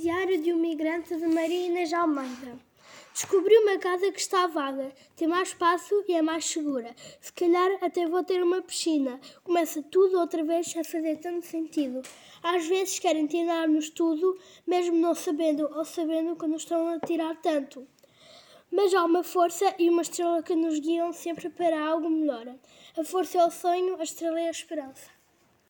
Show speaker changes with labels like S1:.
S1: Diário de um migrante de Maria Inês Almeida. Descobri uma casa que está vaga, tem mais espaço e é mais segura. Se calhar até vou ter uma piscina. Começa tudo outra vez a fazer tanto sentido. Às vezes querem tirar-nos tudo, mesmo não sabendo ou sabendo que nos estão a tirar tanto. Mas há uma força e uma estrela que nos guiam sempre para algo melhor. A força é o sonho, a estrela é a esperança.